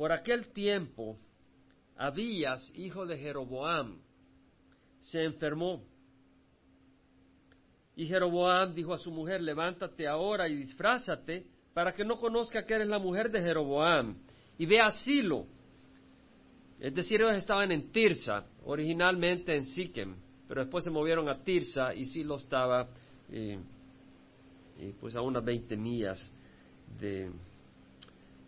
Por aquel tiempo, Abías, hijo de Jeroboam, se enfermó. Y Jeroboam dijo a su mujer, levántate ahora y disfrázate para que no conozca que eres la mujer de Jeroboam. Y ve a Silo. Es decir, ellos estaban en Tirsa, originalmente en Siquem, pero después se movieron a Tirsa y Silo estaba eh, eh, pues a unas 20 millas de,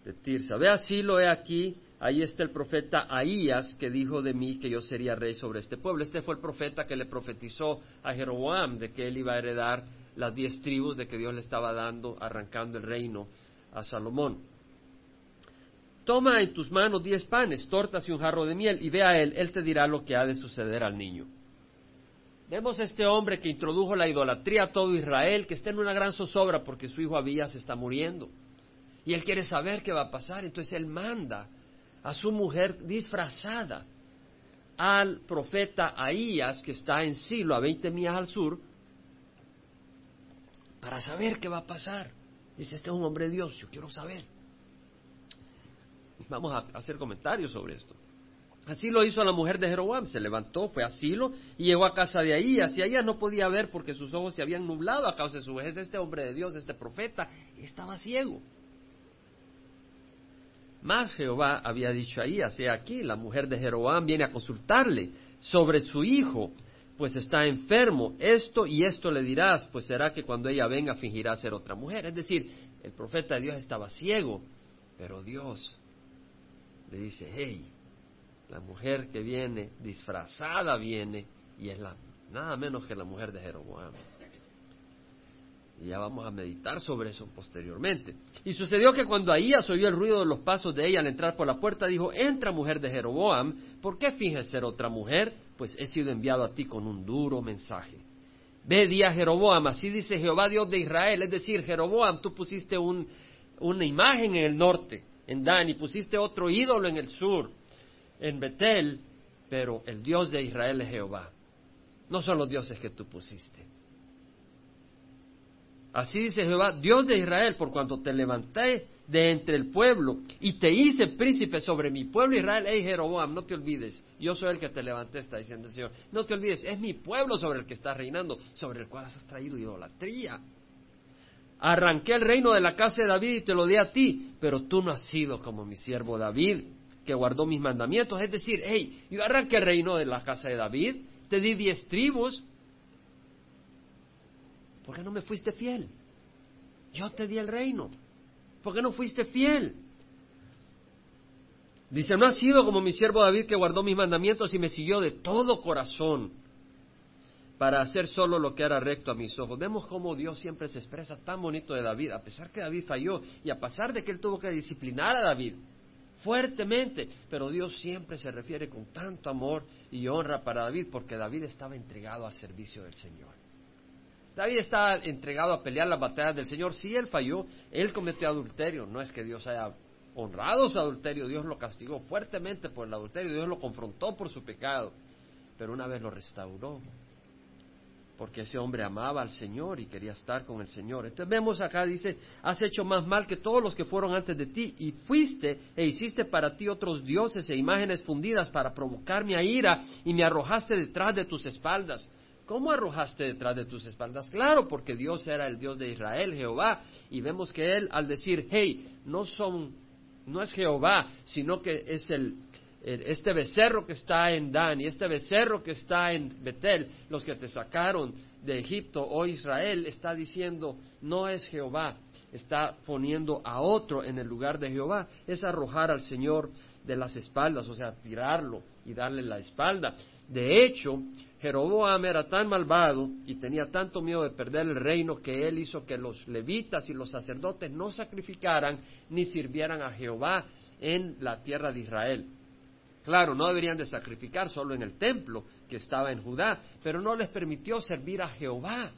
de Tirsa. Ve a Silo, he aquí, ahí está el profeta Ahías que dijo de mí que yo sería rey sobre este pueblo. Este fue el profeta que le profetizó a Jeroboam de que él iba a heredar las diez tribus de que Dios le estaba dando, arrancando el reino a Salomón. Toma en tus manos diez panes, tortas y un jarro de miel, y ve a él, él te dirá lo que ha de suceder al niño. Vemos a este hombre que introdujo la idolatría a todo Israel, que está en una gran zozobra porque su hijo Abías está muriendo. Y él quiere saber qué va a pasar, entonces él manda a su mujer disfrazada al profeta Ahías, que está en Silo, a 20 millas al sur, para saber qué va a pasar. Dice, este es un hombre de Dios, yo quiero saber. Vamos a hacer comentarios sobre esto. Así lo hizo la mujer de Jeroboam, se levantó, fue a Silo y llegó a casa de Ahías. Y ella no podía ver porque sus ojos se habían nublado a causa de su vejez. Este hombre de Dios, este profeta, estaba ciego. Más Jehová había dicho a Ahías, he aquí, la mujer de Jeroboam viene a consultarle sobre su hijo, pues está enfermo. Esto y esto le dirás, pues será que cuando ella venga fingirá ser otra mujer. Es decir, el profeta de Dios estaba ciego, pero Dios le dice, hey, la mujer que viene disfrazada viene y es la, nada menos que la mujer de Jeroboam. Y ya vamos a meditar sobre eso posteriormente. Y sucedió que cuando Ahías oyó el ruido de los pasos de ella al entrar por la puerta, dijo, entra mujer de Jeroboam, ¿por qué finges ser otra mujer? Pues he sido enviado a ti con un duro mensaje. Ve, di a Jeroboam, así dice Jehová Dios de Israel, es decir, Jeroboam, tú pusiste una imagen en el norte, en Dan, y pusiste otro ídolo en el sur en Betel, pero el Dios de Israel es Jehová. No son los dioses que tú pusiste. Así dice Jehová, Dios de Israel, por cuanto te levanté de entre el pueblo y te hice príncipe sobre mi pueblo Israel, hey Jeroboam, no te olvides, yo soy el que te levanté, está diciendo el Señor, no te olvides, es mi pueblo sobre el que estás reinando, sobre el cual has traído idolatría. Arranqué el reino de la casa de David y te lo di a ti, pero tú no has sido como mi siervo David, que guardó mis mandamientos. Es decir, hey, yo arranqué el reino de la casa de David, te di diez tribus. ¿Por qué no me fuiste fiel? Yo te di el reino. ¿Por qué no fuiste fiel? Dice, no ha sido como mi siervo David que guardó mis mandamientos y me siguió de todo corazón para hacer solo lo que era recto a mis ojos. Vemos cómo Dios siempre se expresa tan bonito de David, a pesar que David falló y a pesar de que él tuvo que disciplinar a David fuertemente, pero Dios siempre se refiere con tanto amor y honra para David porque David estaba entregado al servicio del Señor. David estaba entregado a pelear las batallas del Señor. Si él falló, él cometió adulterio. No es que Dios haya honrado su adulterio, Dios lo castigó fuertemente por el adulterio, Dios lo confrontó por su pecado, pero una vez lo restauró porque ese hombre amaba al Señor y quería estar con el Señor. Entonces vemos acá, dice, has hecho más mal que todos los que fueron antes de ti y fuiste e hiciste para ti otros dioses e imágenes fundidas para provocarme a ira y me arrojaste detrás de tus espaldas. ¿Cómo arrojaste detrás de tus espaldas? Claro, porque Dios era el Dios de Israel, Jehová, y vemos que Él al decir, hey, no son, no es Jehová, sino que es el, este becerro que está en Dan y este becerro que está en Betel, los que te sacaron de Egipto, oh Israel, está diciendo, no es Jehová, está poniendo a otro en el lugar de Jehová, es arrojar al Señor de las espaldas, o sea, tirarlo y darle la espalda. De hecho, Jeroboam era tan malvado y tenía tanto miedo de perder el reino que él hizo que los levitas y los sacerdotes no sacrificaran ni sirvieran a Jehová en la tierra de Israel. Claro, no deberían de sacrificar solo en el templo que estaba en Judá, pero no les permitió servir a Jehová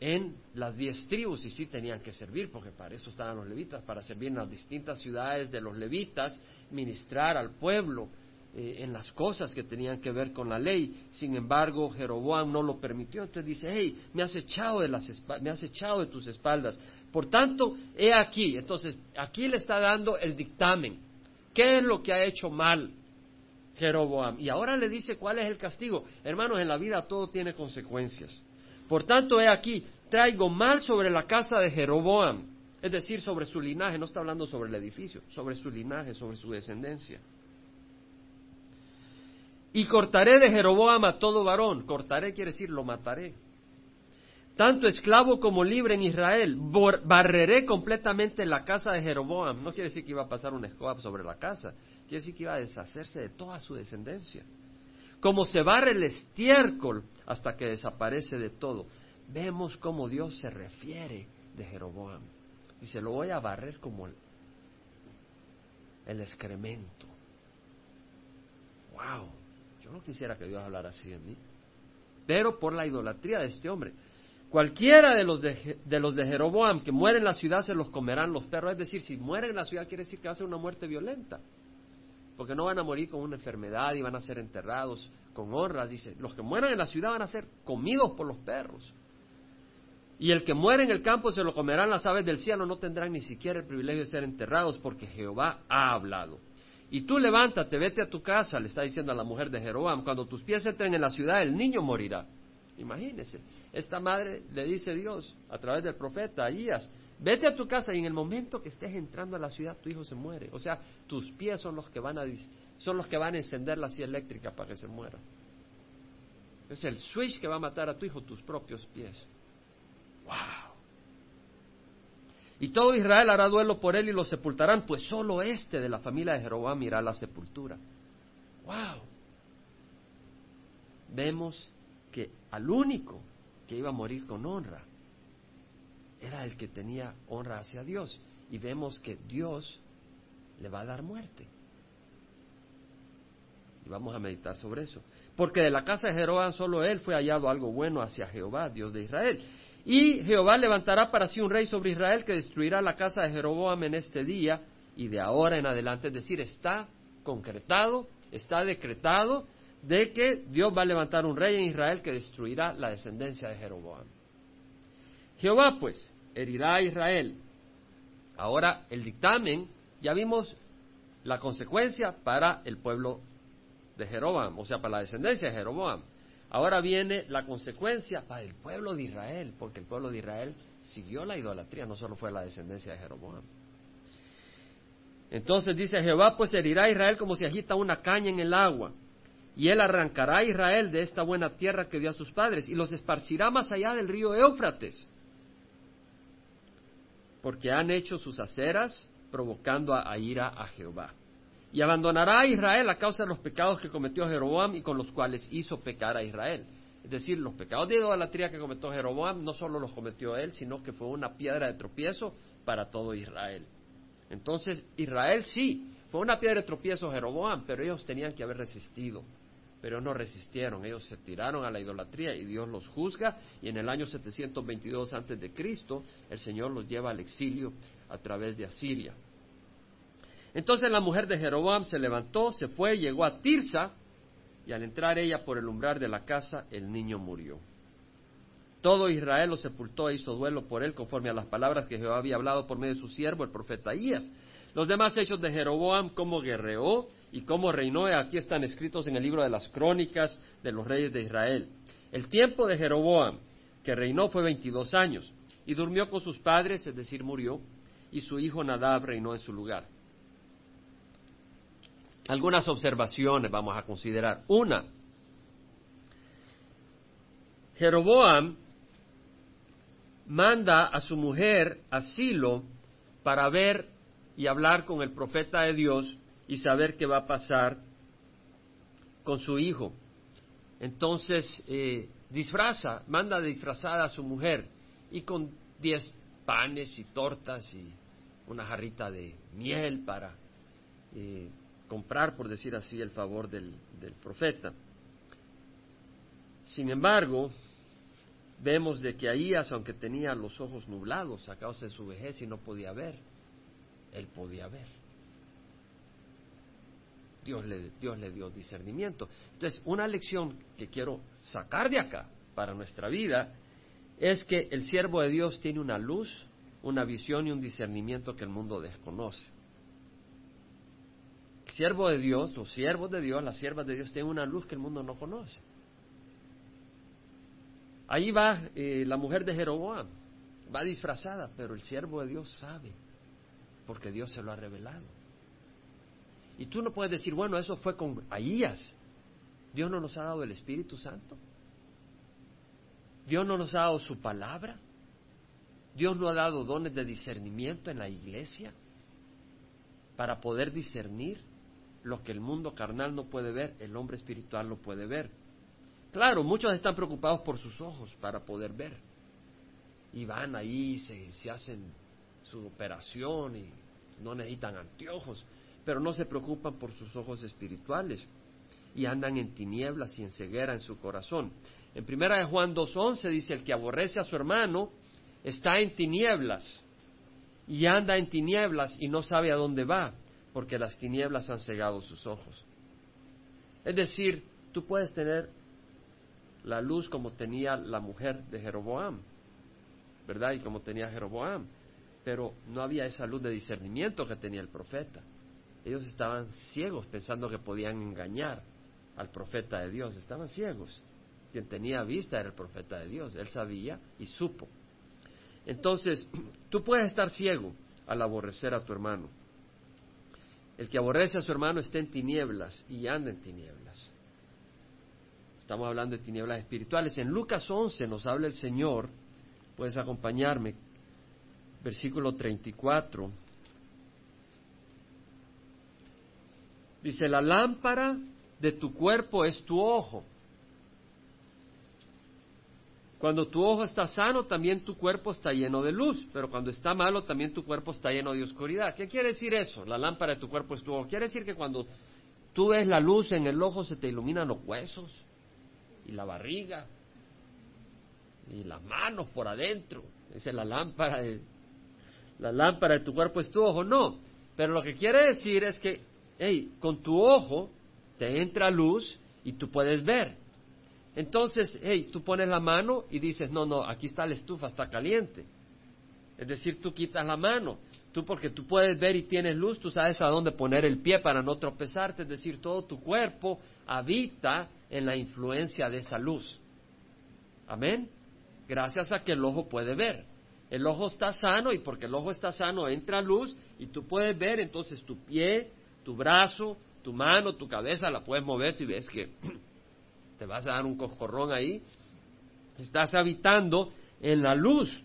en las diez tribus y sí tenían que servir, porque para eso estaban los levitas, para servir en las distintas ciudades de los levitas, ministrar al pueblo eh, en las cosas que tenían que ver con la ley. Sin embargo, Jeroboam no lo permitió, entonces dice, hey, me has echado de, las me has echado de tus espaldas. Por tanto, he aquí, entonces aquí le está dando el dictamen ¿Qué es lo que ha hecho mal Jeroboam? Y ahora le dice cuál es el castigo. Hermanos, en la vida todo tiene consecuencias. Por tanto, he aquí, traigo mal sobre la casa de Jeroboam, es decir, sobre su linaje, no está hablando sobre el edificio, sobre su linaje, sobre su descendencia. Y cortaré de Jeroboam a todo varón, cortaré quiere decir lo mataré tanto esclavo como libre en Israel. Barreré completamente la casa de Jeroboam. No quiere decir que iba a pasar un escoba sobre la casa, quiere decir que iba a deshacerse de toda su descendencia. Como se barre el estiércol hasta que desaparece de todo. Vemos cómo Dios se refiere de Jeroboam. Dice, lo voy a barrer como el, el excremento. ¡Wow! No quisiera que Dios hablara así de mí. Pero por la idolatría de este hombre. Cualquiera de los de, los de Jeroboam que muere en la ciudad se los comerán los perros. Es decir, si mueren en la ciudad quiere decir que va a ser una muerte violenta. Porque no van a morir con una enfermedad y van a ser enterrados con honra. Dice, los que mueran en la ciudad van a ser comidos por los perros. Y el que muere en el campo se lo comerán las aves del cielo, no tendrán ni siquiera el privilegio de ser enterrados porque Jehová ha hablado. Y tú levántate, vete a tu casa, le está diciendo a la mujer de Jeroboam, cuando tus pies entren en la ciudad el niño morirá. Imagínese, esta madre le dice Dios a través del profeta Ahías, vete a tu casa y en el momento que estés entrando a la ciudad tu hijo se muere. O sea, tus pies son los que van a, son los que van a encender la silla eléctrica para que se muera. Es el switch que va a matar a tu hijo, tus propios pies. ¡Wow! Y todo Israel hará duelo por él y lo sepultarán, pues solo este de la familia de Jeroboam irá la sepultura. ¡Wow! Vemos que al único que iba a morir con honra era el que tenía honra hacia Dios. Y vemos que Dios le va a dar muerte. Y vamos a meditar sobre eso. Porque de la casa de Jeroboam solo él fue hallado algo bueno hacia Jehová, Dios de Israel. Y Jehová levantará para sí un rey sobre Israel que destruirá la casa de Jeroboam en este día y de ahora en adelante. Es decir, está concretado, está decretado de que Dios va a levantar un rey en Israel que destruirá la descendencia de Jeroboam. Jehová, pues, herirá a Israel. Ahora, el dictamen, ya vimos la consecuencia para el pueblo de Jeroboam, o sea, para la descendencia de Jeroboam. Ahora viene la consecuencia para el pueblo de Israel, porque el pueblo de Israel siguió la idolatría, no solo fue la descendencia de Jeroboam. Entonces dice Jehová, pues herirá a Israel como si agita una caña en el agua y él arrancará a Israel de esta buena tierra que dio a sus padres y los esparcirá más allá del río Éufrates, porque han hecho sus aceras provocando a, ira a Jehová. Y abandonará a Israel a causa de los pecados que cometió Jeroboam y con los cuales hizo pecar a Israel. Es decir, los pecados de idolatría que cometió Jeroboam no solo los cometió él, sino que fue una piedra de tropiezo para todo Israel. Entonces, Israel sí, fue una piedra de tropiezo Jeroboam, pero ellos tenían que haber resistido pero no resistieron, ellos se tiraron a la idolatría y Dios los juzga y en el año 722 antes de Cristo el Señor los lleva al exilio a través de Asiria. Entonces la mujer de Jeroboam se levantó, se fue, llegó a Tirsa y al entrar ella por el umbral de la casa el niño murió. Todo Israel lo sepultó e hizo duelo por él conforme a las palabras que Jehová había hablado por medio de su siervo el profeta Ahías. Los demás hechos de Jeroboam, cómo guerreó y cómo reinó, aquí están escritos en el libro de las crónicas de los reyes de Israel. El tiempo de Jeroboam, que reinó, fue veintidós años, y durmió con sus padres, es decir, murió, y su hijo Nadab reinó en su lugar. Algunas observaciones vamos a considerar. Una, Jeroboam manda a su mujer asilo para ver y hablar con el profeta de Dios y saber qué va a pasar con su hijo. Entonces eh, disfraza, manda disfrazada a su mujer y con diez panes y tortas y una jarrita de miel para eh, comprar, por decir así, el favor del, profeta. Sin embargo, vemos de que Ahías, aunque tenía los ojos nublados a causa de su vejez y no podía ver, él podía ver. Dios le, Dios le dio discernimiento. Entonces, una lección que quiero sacar de acá para nuestra vida es que el siervo de Dios tiene una luz, una visión y un discernimiento que el mundo desconoce. Siervo de Dios, los siervos de Dios, las siervas de Dios tienen una luz que el mundo no conoce. Ahí va eh, la mujer de Jeroboam, va disfrazada, pero el siervo de Dios sabe, porque Dios se lo ha revelado. Y tú no puedes decir, bueno, eso fue con Ahías. Dios no nos ha dado el Espíritu Santo. Dios no nos ha dado su palabra. Dios no ha dado dones de discernimiento en la iglesia para poder discernir lo que el mundo carnal no puede ver, el hombre espiritual no puede ver. Claro, muchos están preocupados por sus ojos para poder ver. Y van ahí, se, se hacen su operación y no necesitan anteojos, pero no se preocupan por sus ojos espirituales y andan en tinieblas y en ceguera en su corazón. En primera de Juan 2.11 dice, el que aborrece a su hermano está en tinieblas y anda en tinieblas y no sabe a dónde va, porque las tinieblas han cegado sus ojos. Es decir, tú puedes tener la luz como tenía la mujer de Jeroboam, ¿verdad? Y como tenía Jeroboam, pero no había esa luz de discernimiento que tenía el profeta. Ellos estaban ciegos pensando que podían engañar al profeta de Dios, estaban ciegos. Quien tenía vista era el profeta de Dios, él sabía y supo. Entonces, tú puedes estar ciego al aborrecer a tu hermano. El que aborrece a su hermano está en tinieblas y anda en tinieblas. Estamos hablando de tinieblas espirituales. En Lucas 11 nos habla el Señor, puedes acompañarme, versículo 34. Dice, la lámpara de tu cuerpo es tu ojo. Cuando tu ojo está sano, también tu cuerpo está lleno de luz, pero cuando está malo, también tu cuerpo está lleno de oscuridad. ¿Qué quiere decir eso? La lámpara de tu cuerpo es tu ojo. Quiere decir que cuando tú ves la luz en el ojo, se te iluminan los huesos y la barriga y las manos por adentro. Esa es la lámpara de, la lámpara de tu cuerpo es tu ojo. No, pero lo que quiere decir es que, hey, con tu ojo te entra luz y tú puedes ver. Entonces, hey, tú pones la mano y dices, no, no, aquí está la estufa, está caliente. Es decir, tú quitas la mano. Tú porque tú puedes ver y tienes luz, tú sabes a dónde poner el pie para no tropezarte. Es decir, todo tu cuerpo habita en la influencia de esa luz. Amén. Gracias a que el ojo puede ver. El ojo está sano y porque el ojo está sano entra luz y tú puedes ver, entonces tu pie, tu brazo, tu mano, tu cabeza la puedes mover si ves que te vas a dar un coscorrón ahí. Estás habitando en la luz.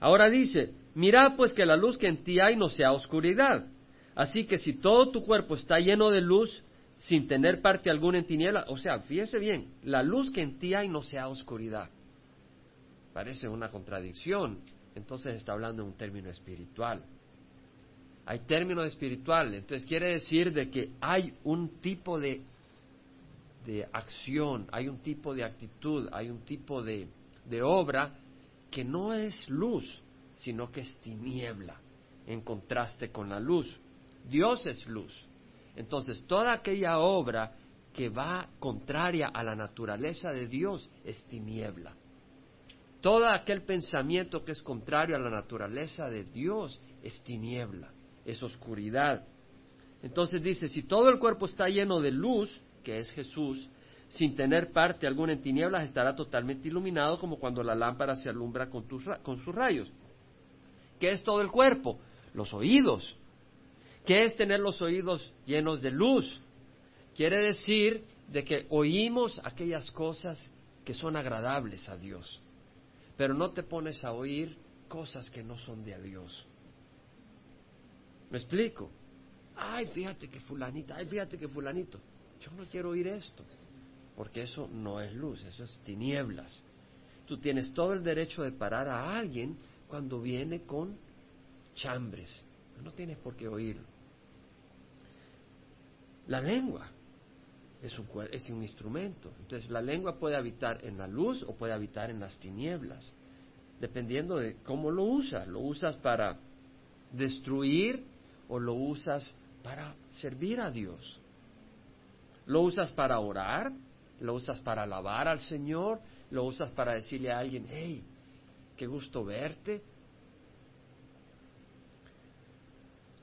Ahora dice, mira pues que la luz que en ti hay no sea oscuridad. Así que si todo tu cuerpo está lleno de luz, sin tener parte alguna en tinieblas, o sea, fíjese bien, la luz que en ti hay no sea oscuridad. Parece una contradicción. Entonces está hablando en un término espiritual. Hay término espiritual. Entonces quiere decir de que hay un tipo de de acción, hay un tipo de actitud, hay un tipo de, de obra que no es luz, sino que es tiniebla, en contraste con la luz. Dios es luz. Entonces, toda aquella obra que va contraria a la naturaleza de Dios es tiniebla. Todo aquel pensamiento que es contrario a la naturaleza de Dios es tiniebla, es oscuridad. Entonces dice, si todo el cuerpo está lleno de luz, que es Jesús, sin tener parte alguna en tinieblas, estará totalmente iluminado como cuando la lámpara se alumbra con, con sus rayos. ¿Qué es todo el cuerpo? Los oídos. ¿Qué es tener los oídos llenos de luz? Quiere decir de que oímos aquellas cosas que son agradables a Dios, pero no te pones a oír cosas que no son de Dios. ¿Me explico? Ay, fíjate que fulanita, ay, fíjate que fulanito. Yo no quiero oír esto, porque eso no es luz, eso es tinieblas. Tú tienes todo el derecho de parar a alguien cuando viene con chambres. No tienes por qué oírlo. La lengua es un, es un instrumento. Entonces la lengua puede habitar en la luz o puede habitar en las tinieblas, dependiendo de cómo lo usas. ¿Lo usas para destruir o lo usas para servir a Dios? ¿Lo usas para orar? ¿Lo usas para alabar al Señor? ¿Lo usas para decirle a alguien, hey, qué gusto verte?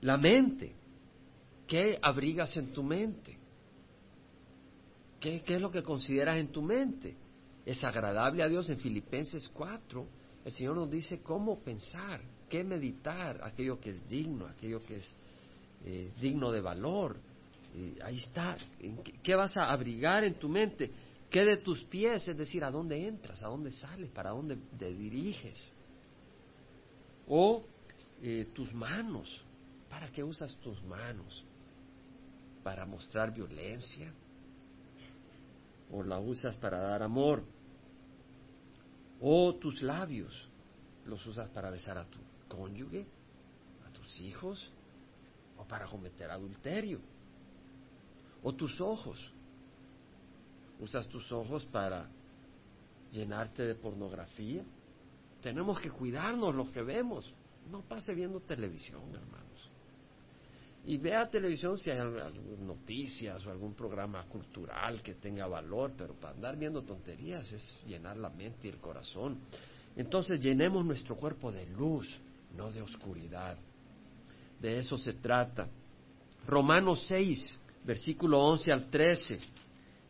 La mente ¿Qué abrigas en tu mente? ¿Qué, ¿Qué, es lo que consideras en tu mente? ¿Es agradable a Dios? En Filipenses 4, el Señor nos dice cómo pensar, qué meditar, aquello que es digno, aquello que es eh, digno de valor. Ahí está. ¿Qué vas a abrigar en tu mente? ¿Qué de tus pies? Es decir, ¿a dónde entras? ¿A dónde sales? ¿Para dónde te diriges? O eh, tus manos. ¿Para qué usas tus manos? ¿Para mostrar violencia? ¿O la usas para dar amor? ¿O tus labios? ¿Los usas para besar a tu cónyuge? ¿A tus hijos? ¿O para cometer adulterio? ¿O tus ojos? usas tus ojos para llenarte de pornografía. Tenemos que cuidarnos lo que vemos. No pase viendo televisión, hermanos. Y vea televisión si hay noticias o algún programa cultural que tenga valor, pero para andar viendo tonterías es llenar la mente y el corazón. Entonces llenemos nuestro cuerpo de luz, no de oscuridad. De eso se trata. Romanos 6, versículo 11 al 13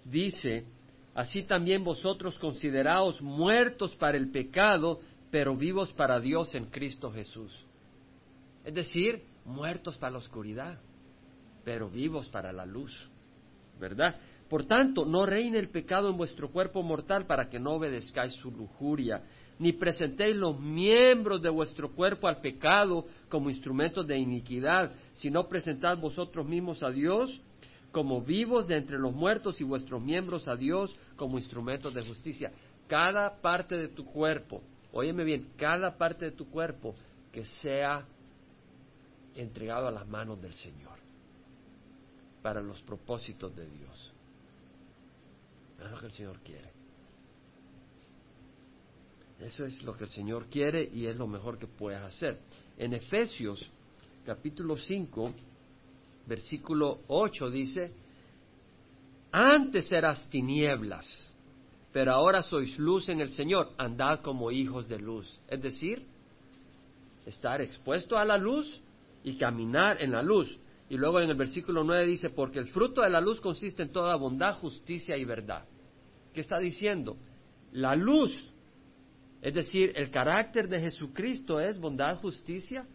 dice, así también vosotros consideraos muertos para el pecado, pero vivos para Dios en Cristo Jesús. Es decir, muertos para la oscuridad, pero vivos para la luz. ¿Verdad? Por tanto, no reine el pecado en vuestro cuerpo mortal para que no obedezcáis su lujuria, ni presentéis los miembros de vuestro cuerpo al pecado como instrumentos de iniquidad, sino presentad vosotros mismos a Dios como vivos de entre los muertos y vuestros miembros a Dios como instrumentos de justicia. Cada parte de tu cuerpo, óyeme bien, cada parte de tu cuerpo que sea entregado a las manos del Señor para los propósitos de Dios. Es lo que el Señor quiere. Eso es lo que el Señor quiere y es lo mejor que puedes hacer. En Efesios capítulo 5, versículo 8 dice, antes eras tinieblas, pero ahora sois luz en el Señor, andad como hijos de luz. Es decir, estar expuesto a la luz y caminar en la luz. Y luego en el versículo 9 dice, porque el fruto de la luz consiste en toda bondad, justicia y verdad. ¿Qué está diciendo? La luz, es decir, el carácter de Jesucristo es bondad, justicia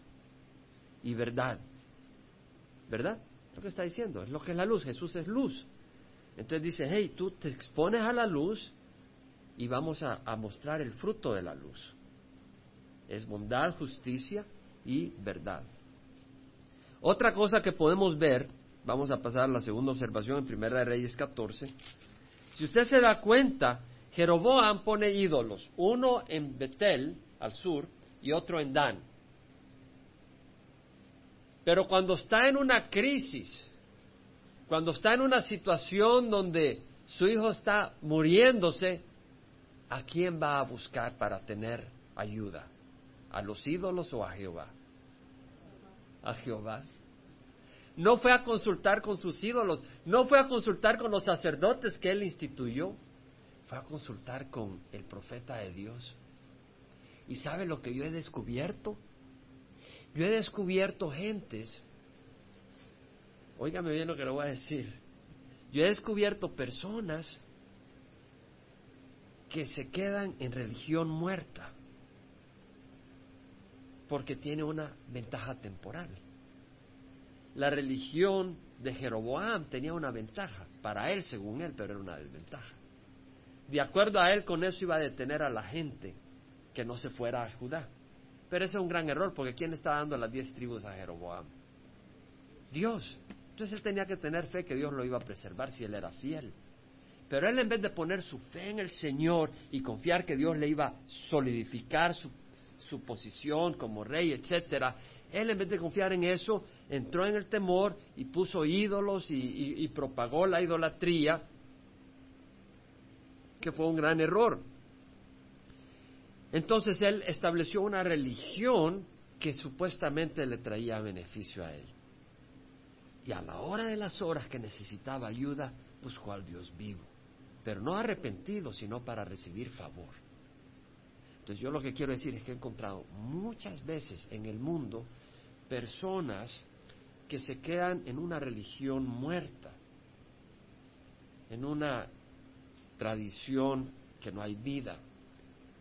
y verdad. ¿Verdad? Lo que está diciendo, es lo que es la luz, Jesús es luz. Entonces dice, hey, tú te expones a la luz y vamos a, mostrar el fruto de la luz. Es bondad, justicia y verdad. Otra cosa que podemos ver, vamos a pasar a la segunda observación en Primera de Reyes 14. Si usted se da cuenta, Jeroboam pone ídolos, uno en Betel, al sur, y otro en Dan. Pero cuando está en una crisis, cuando está en una situación donde su hijo está muriéndose, ¿a quién va a buscar para tener ayuda? ¿A los ídolos o a Jehová? A Jehová. No fue a consultar con sus ídolos, no fue a consultar con los sacerdotes que él instituyó, fue a consultar con el profeta de Dios. ¿Y sabe lo que yo he descubierto? Yo he descubierto gentes, óigame bien lo que le voy a decir, yo he descubierto personas que se quedan en religión muerta porque tiene una ventaja temporal. La religión de Jeroboam tenía una ventaja, para él, según él, pero era una desventaja. De acuerdo a él, con eso iba a detener a la gente que no se fuera a Judá. Pero ese es un gran error, porque ¿quién estaba dando las diez tribus a Jeroboam? Dios. Entonces él tenía que tener fe que Dios lo iba a preservar si él era fiel. Pero él en vez de poner su fe en el Señor y confiar que Dios le iba a solidificar su, su posición como rey, etcétera, él en vez de confiar en eso, entró en el temor y puso ídolos y propagó la idolatría, que fue un gran error. Entonces él estableció una religión que supuestamente le traía beneficio a él. Y a la hora de las horas que necesitaba ayuda, buscó al Dios vivo. Pero no arrepentido, sino para recibir favor. Entonces yo lo que quiero decir es que he encontrado muchas veces en el mundo personas que se quedan en una religión muerta, en una tradición que no hay vida.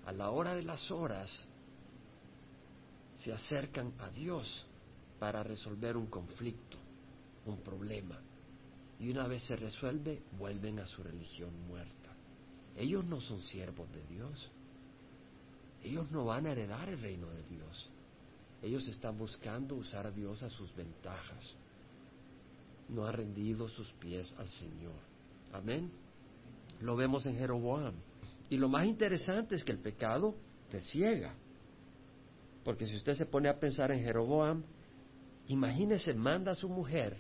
A la hora de las horas se acercan a Dios para resolver un conflicto, un problema. Y una vez se resuelve, vuelven a su religión muerta. Ellos no son siervos de Dios. Ellos no van a heredar el reino de Dios. Ellos están buscando usar a Dios a sus ventajas. No han rendido sus pies al Señor. Amén. Lo vemos en Jeroboam. Y lo más interesante es que el pecado te ciega. Porque si usted se pone a pensar en Jeroboam, imagínese, manda a su mujer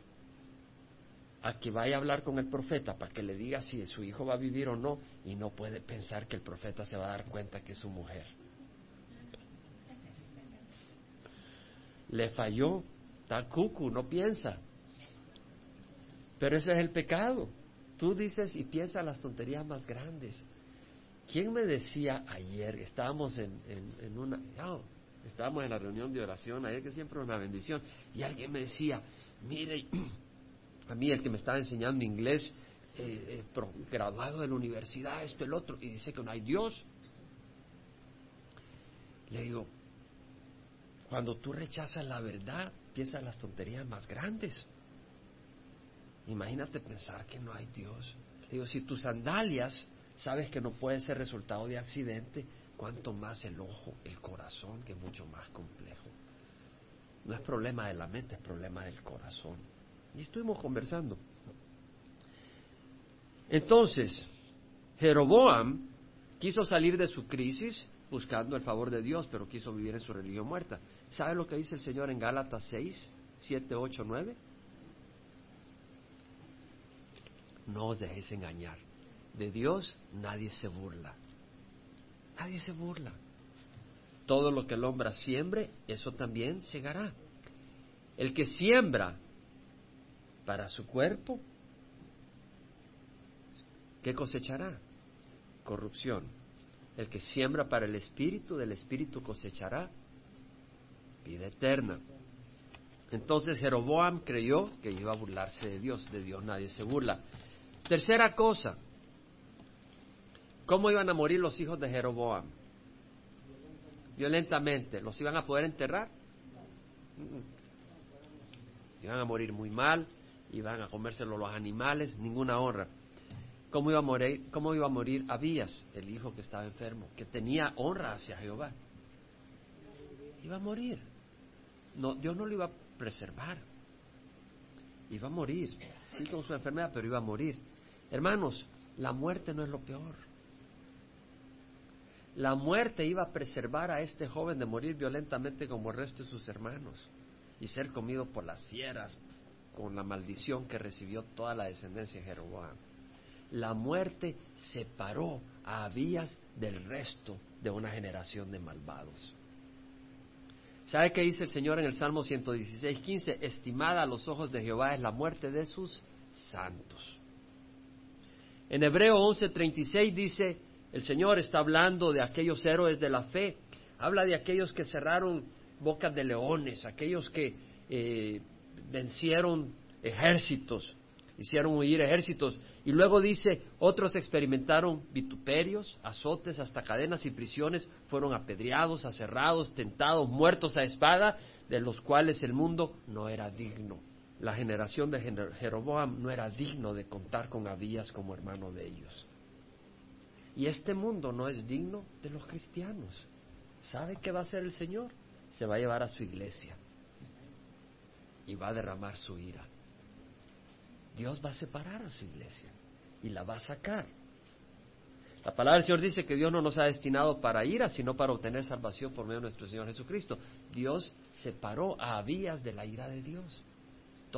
a que vaya a hablar con el profeta para que le diga si su hijo va a vivir o no, y no puede pensar que el profeta se va a dar cuenta que es su mujer. Le falló, está cucu, no piensa. Pero ese es el pecado. Tú dices y piensas las tonterías más grandes. ¿Quién me decía ayer, estábamos en, en, una, estábamos en la reunión de oración, ayer que siempre es una bendición, y alguien me decía, mire, a mí el que me estaba enseñando inglés, eh, eh, graduado de la universidad, esto, el otro, y dice que no hay Dios. Le digo, cuando tú rechazas la verdad, piensas las tonterías más grandes. Imagínate pensar que no hay Dios. Le digo, si tus sandalias sabes que no pueden ser resultado de accidente, cuanto más el ojo, el corazón, que es mucho más complejo. No es problema de la mente, es problema del corazón. Y estuvimos conversando. Entonces, Jeroboam quiso salir de su crisis buscando el favor de Dios, pero quiso vivir en su religión muerta. ¿Sabe lo que dice el Señor en Gálatas 6, 7, 8, 9? No os dejéis engañar. De Dios nadie se burla. Nadie se burla. Todo lo que el hombre siembre, eso también segará. El que siembra para su cuerpo, ¿qué cosechará? Corrupción. El que siembra para el espíritu, del espíritu cosechará vida eterna. Entonces Jeroboam creyó que iba a burlarse de Dios, de Dios nadie se burla. Tercera cosa, ¿cómo iban a morir los hijos de Jeroboam? Violentamente, ¿los iban a poder enterrar? Iban a morir muy mal, iban a comérselo los animales, ninguna honra. ¿Cómo iba, a morir, ¿Cómo iba a morir Abías, el hijo que estaba enfermo, que tenía honra hacia Jehová? Iba a morir. No, Dios no lo iba a preservar. Iba a morir, sí con su enfermedad, pero iba a morir. Hermanos, la muerte no es lo peor. La muerte iba a preservar a este joven de morir violentamente como el resto de sus hermanos y ser comido por las fieras, con la maldición que recibió toda la descendencia de Jeroboam. La muerte separó a Abías del resto de una generación de malvados. ¿Sabe qué dice el Señor en el Salmo 116, 15? Estimada a los ojos de Jehová es la muerte de sus santos. En Hebreo 11:36 dice, el Señor está hablando de aquellos héroes de la fe, habla de aquellos que cerraron bocas de leones, aquellos que eh, vencieron ejércitos, hicieron huir ejércitos. Y luego dice, otros experimentaron vituperios, azotes, hasta cadenas y prisiones, fueron apedreados, aserrados, tentados, muertos a espada, de los cuales el mundo no era digno. La generación de Jeroboam no era digno de contar con Abías como hermano de ellos. Y este mundo no es digno de los cristianos. ¿Sabe qué va a hacer el Señor? Se va a llevar a su iglesia y va a derramar su ira. Dios va a separar a su iglesia y la va a sacar. La palabra del Señor dice que Dios no nos ha destinado para ira, sino para obtener salvación por medio de nuestro Señor Jesucristo. Dios separó a Abías de la ira de Dios.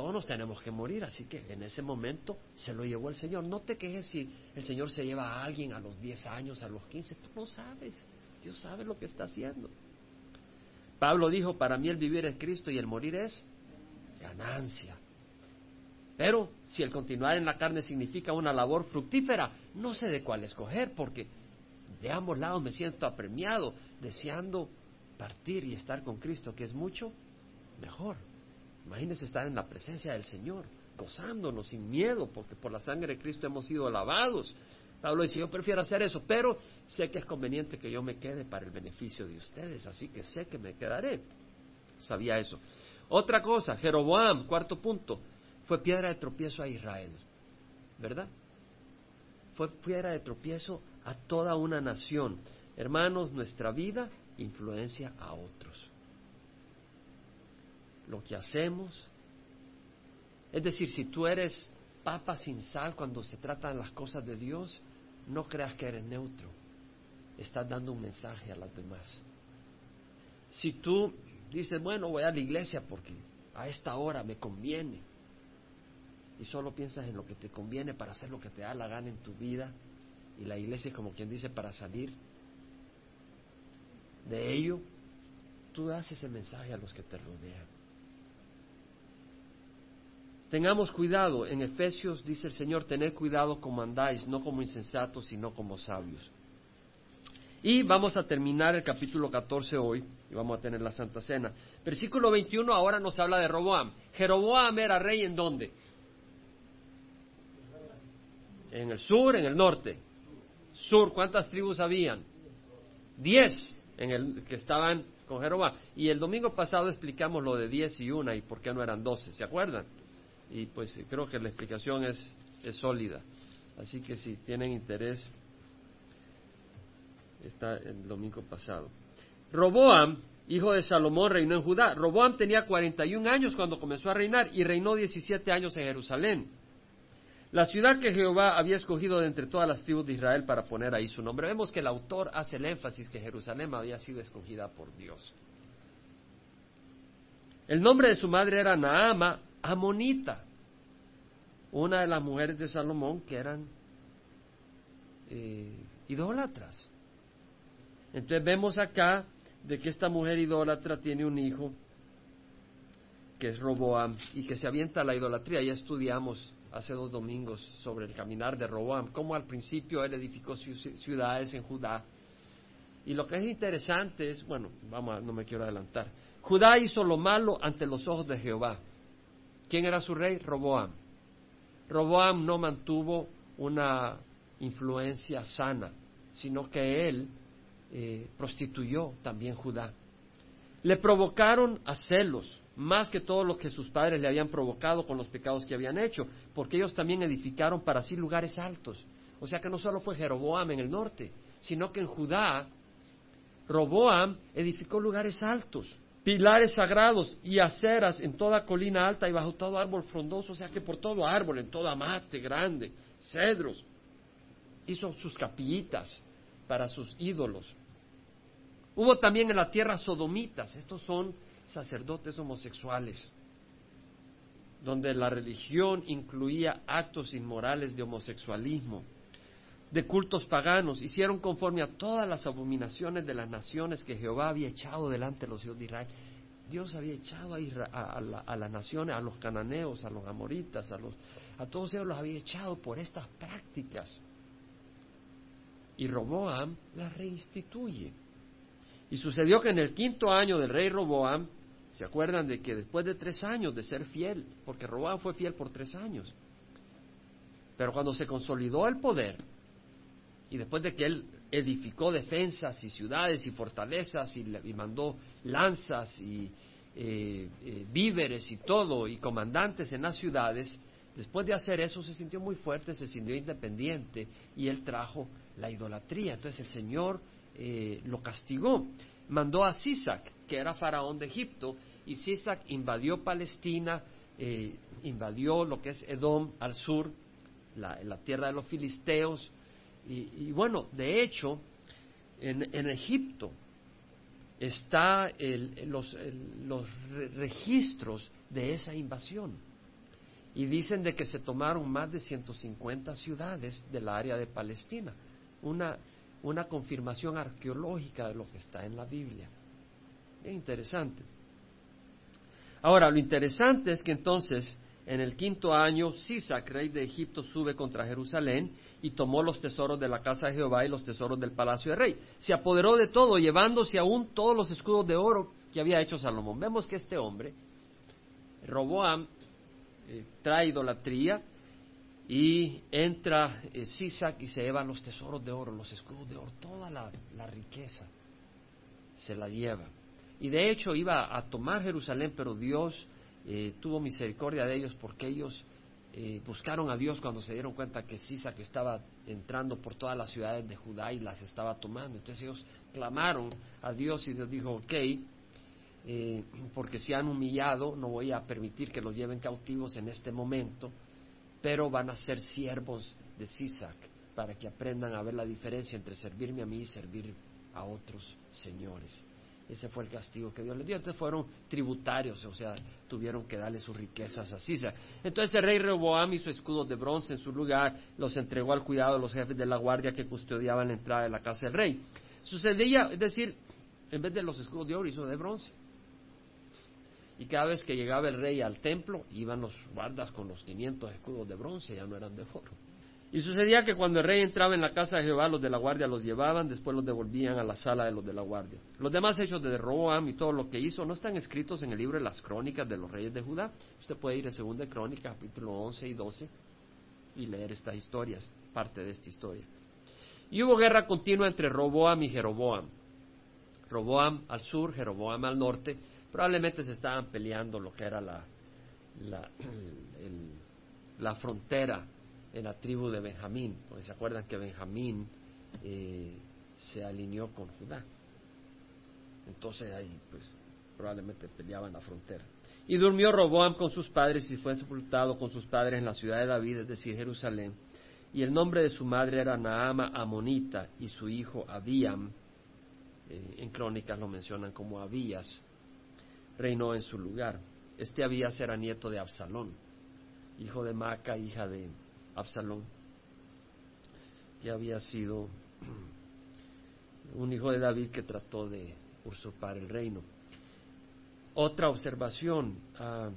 Todos nos tenemos que morir, así que en ese momento se lo llevó el Señor. No te quejes si el Señor se lleva a alguien a los 10 años, a los 15, tú no sabes. Dios sabe lo que está haciendo. Pablo dijo, para mí el vivir es Cristo y el morir es ganancia. Pero si el continuar en la carne significa una labor fructífera, no sé de cuál escoger, porque de ambos lados me siento apremiado, deseando partir y estar con Cristo, que es mucho mejor, Imagínense estar en la presencia del Señor, gozándonos sin miedo, porque por la sangre de Cristo hemos sido lavados. Pablo dice, yo prefiero hacer eso, pero sé que es conveniente que yo me quede para el beneficio de ustedes, así que sé que me quedaré. Sabía eso. Otra cosa, Jeroboam, cuarto punto, fue piedra de tropiezo a Israel, ¿verdad? Fue piedra de tropiezo a toda una nación. Hermanos, nuestra vida influencia a otros. Lo que hacemos, es decir, si tú eres papa sin sal cuando se tratan las cosas de Dios, no creas que eres neutro. Estás dando un mensaje a las demás. Si tú dices, bueno, voy a la iglesia porque a esta hora me conviene, y solo piensas en lo que te conviene para hacer lo que te da la gana en tu vida, y la iglesia es como quien dice para salir de ello, tú das ese mensaje a los que te rodean. Tengamos cuidado, en Efesios dice el Señor, tened cuidado como andáis, no como insensatos, sino como sabios. Y vamos a terminar el capítulo 14 hoy, y vamos a tener la Santa Cena. Versículo 21 ahora nos habla de Roboam. Jeroboam era rey en dónde? En el sur, en el norte. Sur, ¿cuántas tribus habían? Diez en el que estaban con Jeroboam. Y el domingo pasado explicamos lo de diez y una y por qué no eran doce, ¿se acuerdan? Y pues creo que la explicación es, es sólida. Así que si tienen interés, está el domingo pasado. Roboam, hijo de Salomón, reinó en Judá. Roboam tenía 41 años cuando comenzó a reinar y reinó 17 años en Jerusalén. La ciudad que Jehová había escogido de entre todas las tribus de Israel para poner ahí su nombre. Vemos que el autor hace el énfasis que Jerusalén había sido escogida por Dios. El nombre de su madre era Naama Amonita, una de las mujeres de Salomón que eran eh, idólatras. Entonces vemos acá de que esta mujer idólatra tiene un hijo que es Roboam y que se avienta a la idolatría. Ya estudiamos hace dos domingos sobre el caminar de Roboam, cómo al principio él edificó ciudades en Judá. Y lo que es interesante es, bueno, vamos, no me quiero adelantar. Judá hizo lo malo ante los ojos de Jehová. ¿Quién era su rey? Roboam. Roboam no mantuvo una influencia sana, sino que él eh, prostituyó también Judá. Le provocaron a celos, más que todo lo que sus padres le habían provocado con los pecados que habían hecho, porque ellos también edificaron para sí lugares altos. O sea que no solo fue Jeroboam en el norte, sino que en Judá, Roboam edificó lugares altos, pilares sagrados y aceras en toda colina alta y bajo todo árbol frondoso, o sea que por todo árbol, en toda mate grande, cedros, hizo sus capillitas para sus ídolos. Hubo también en la tierra sodomitas, estos son sacerdotes homosexuales, donde la religión incluía actos inmorales de homosexualismo, de cultos paganos, hicieron conforme a todas las abominaciones de las naciones que Jehová había echado delante de los hijos de Israel. Dios había echado a, las naciones, a los cananeos, a los amoritas, a, los, a todos ellos los había echado por estas prácticas. Y Roboam las reinstituye. Y sucedió que en el quinto año del rey Roboam, ¿Se acuerdan de que después de tres años de ser fiel, porque Roboam fue fiel por tres años, pero cuando se consolidó el poder, y después de que él edificó defensas y ciudades y fortalezas y, mandó lanzas y eh, eh, víveres y todo, y comandantes en las ciudades, después de hacer eso se sintió muy fuerte, se sintió independiente y él trajo la idolatría. Entonces el Señor eh, lo castigó. Mandó a Sisac, que era faraón de Egipto, y Sisac invadió Palestina, invadió lo que es Edom al sur, la tierra de los filisteos, y, bueno, de hecho, en, en Egipto está los, los registros de esa invasión. Y dicen de que se tomaron más de 150 ciudades del área de Palestina. Una, una confirmación arqueológica de lo que está en la Biblia. Es interesante. Ahora, lo interesante es que entonces, en el quinto año, Sisac, rey de Egipto, sube contra Jerusalén y tomó los tesoros de la casa de Jehová y los tesoros del palacio del rey. Se apoderó de todo, llevándose aún todos los escudos de oro que había hecho Salomón. Vemos que este hombre Roboam eh, trae idolatría y entra eh, y se lleva los tesoros de oro, los escudos de oro, toda la, riqueza se la lleva. Y de hecho iba a tomar Jerusalén, pero Dios eh, tuvo misericordia de ellos porque ellos eh, buscaron a Dios cuando se dieron cuenta que Sisac estaba entrando por todas las ciudades de Judá y las estaba tomando. Entonces ellos clamaron a Dios y Dios dijo, ok, eh, porque se han humillado, no voy a permitir que los lleven cautivos en este momento, pero van a ser siervos de Sisac para que aprendan a ver la diferencia entre servirme a mí y servir a otros señores. Ese fue el castigo que Dios les dio. Entonces fueron tributarios, o sea, tuvieron que darle sus riquezas a Sisac. Entonces el rey Rehoboam hizo escudos de bronce en su lugar, los entregó al cuidado de los jefes de la guardia que custodiaban la entrada de la casa del rey. Sucedía, es decir, en vez de los escudos de oro hizo de bronce. Y cada vez que llegaba el rey al templo, iban los guardas con los 500 escudos de bronce, ya no eran de oro. Y sucedía que cuando el rey entraba en la casa de Jehová, los de la guardia los llevaban, después los devolvían a la sala de los de la guardia. Los demás hechos de Roboam y todo lo que hizo no están escritos en el libro de las crónicas de los reyes de Judá. Usted puede ir a Segunda Crónica, capítulo 11 y 12, y leer estas historias, parte de esta historia. Y hubo guerra continua entre Roboam y Jeroboam. Roboam al sur, Jeroboam al norte, Probablemente se estaban peleando lo que era la, la, frontera en la tribu de Benjamín, porque se acuerdan que Benjamín eh, se alineó con Judá. Entonces ahí pues probablemente peleaban la frontera. Y durmió Roboam con sus padres y fue sepultado con sus padres en la ciudad de David, es decir, Jerusalén. Y el nombre de su madre era Naama Amonita y su hijo Abíam, eh, en crónicas lo mencionan como Abías, reinó en su lugar. Este Abías era nieto de Absalón, hijo de Maca, hija de Absalón, que había sido un hijo de David que trató de usurpar el reino. Otra observación. Ah,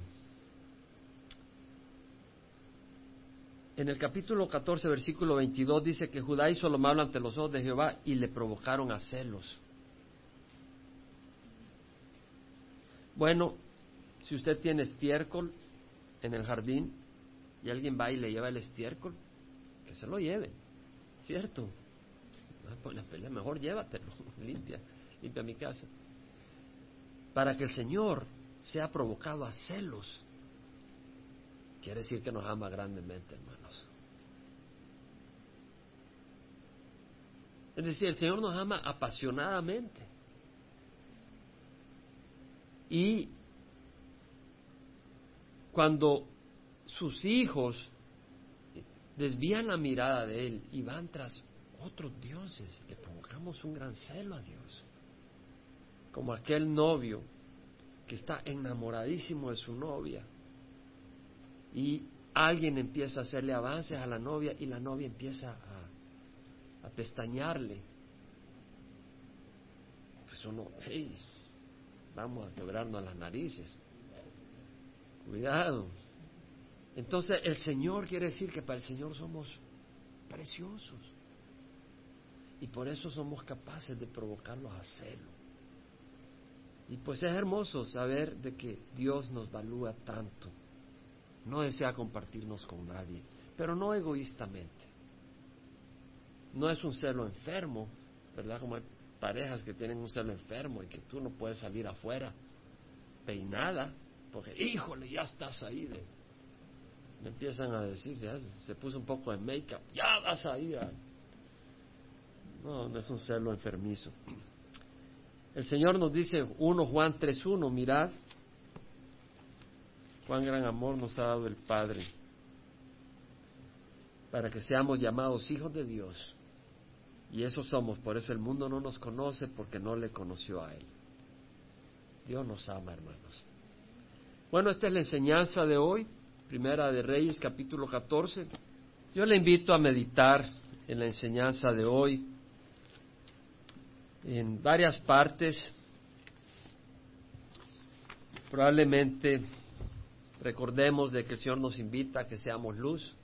en el capítulo 14, versículo 22 dice que Judá hizo lo malo ante los ojos de Jehová y le provocaron a celos. Bueno, si usted tiene estiércol en el jardín y alguien va y le lleva el estiércol, que se lo lleve, ¿cierto? Pues la mejor llévatelo, limpia, limpia mi casa. Para que el Señor sea provocado a celos, quiere decir que nos ama grandemente, hermanos. Es decir, el Señor nos ama apasionadamente. Y cuando sus hijos desvían la mirada de Él y van tras otros dioses, le provocamos un gran celo a Dios. Como aquel novio que está enamoradísimo de su novia y alguien empieza a hacerle avances a la novia y la novia empieza a, a pestañearle. Pues uno, vamos a quebrarnos las narices. Cuidado. Entonces el Señor quiere decir que para el Señor somos preciosos. Y por eso somos capaces de provocarlos a celo. Y pues es hermoso saber de que Dios nos valúa tanto. No desea compartirnos con nadie, pero no egoístamente. No es un celo enfermo, ¿verdad? Como parejas que tienen un celo enfermo y que tú no puedes salir afuera peinada, porque híjole, ya estás ahí. De... Empiezan a decir, se puso un poco de make-up, ya vas a ir. No, no es un celo enfermizo. El Señor nos dice 1 Juan 3.1, mirad cuán gran amor nos ha dado el Padre para que seamos llamados hijos de Dios. Y eso somos, por eso el mundo no nos conoce porque no le conoció a Él. Dios nos ama, hermanos. Bueno, esta es la enseñanza de hoy, Primera de Reyes, capítulo 14. Yo le invito a meditar en la enseñanza de hoy en varias partes. Probablemente recordemos de que el Señor nos invita a que seamos luz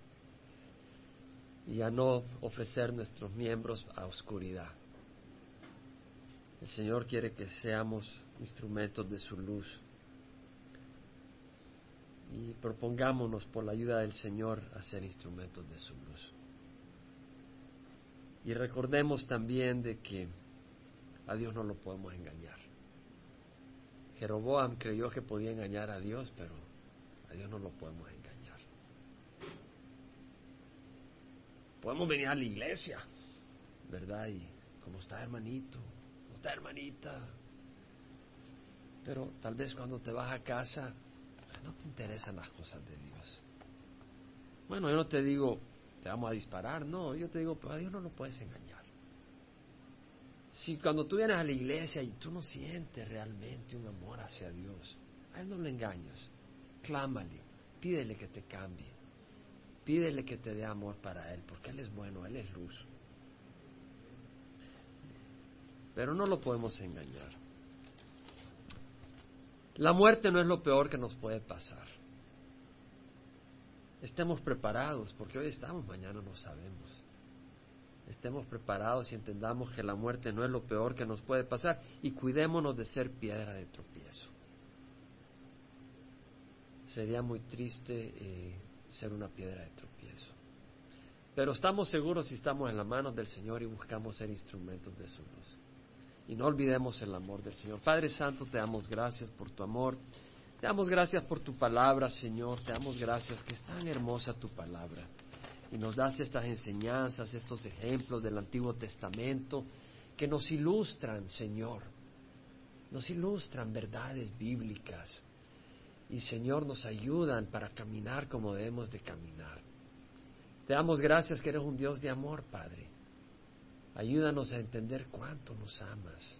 y a no ofrecer nuestros miembros a oscuridad. El Señor quiere que seamos instrumentos de su luz. Y propongámonos por la ayuda del Señor a ser instrumentos de su luz. Y recordemos también de que a Dios no lo podemos engañar. Jeroboam creyó que podía engañar a Dios, pero a Dios no lo podemos engañar. Podemos venir a la iglesia, ¿verdad? Y como está hermanito, ¿cómo está hermanita? Pero tal vez cuando te vas a casa no te interesan las cosas de Dios. Bueno, yo no te digo, te vamos a disparar, no, yo te digo, pero a Dios no lo puedes engañar. Si cuando tú vienes a la iglesia y tú no sientes realmente un amor hacia Dios, a Él no lo engañas. Clámale, pídele que te cambie, pídele que te dé amor para Él, porque Él es bueno, Él es luz. Pero no lo podemos engañar. La muerte no es lo peor que nos puede pasar. Estemos preparados, porque hoy estamos, mañana no sabemos. Estemos preparados y entendamos que la muerte no es lo peor que nos puede pasar y cuidémonos de ser piedra de tropiezo. Sería muy triste eh, ser una piedra de tropiezo. Pero estamos seguros si estamos en las manos del Señor y buscamos ser instrumentos de su luz y no olvidemos el amor del Señor. Padre Santo, te damos gracias por tu amor. Te damos gracias por tu palabra, Señor. Te damos gracias que es tan hermosa tu palabra. Y nos das estas enseñanzas, estos ejemplos del Antiguo Testamento que nos ilustran, Señor. Nos ilustran verdades bíblicas. Y, Señor, nos ayudan para caminar como debemos de caminar. Te damos gracias que eres un Dios de amor, Padre Ayúdanos a entender cuánto nos amas.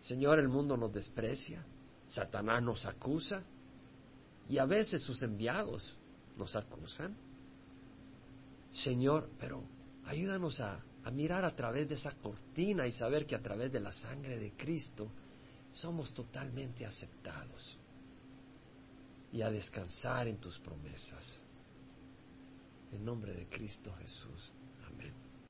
Señor, el mundo nos desprecia, Satanás nos acusa y a veces sus enviados nos acusan. Señor, pero ayúdanos a, a mirar a través de esa cortina y saber que a través de la sangre de Cristo somos totalmente aceptados y a descansar en tus promesas. En nombre de Cristo Jesús.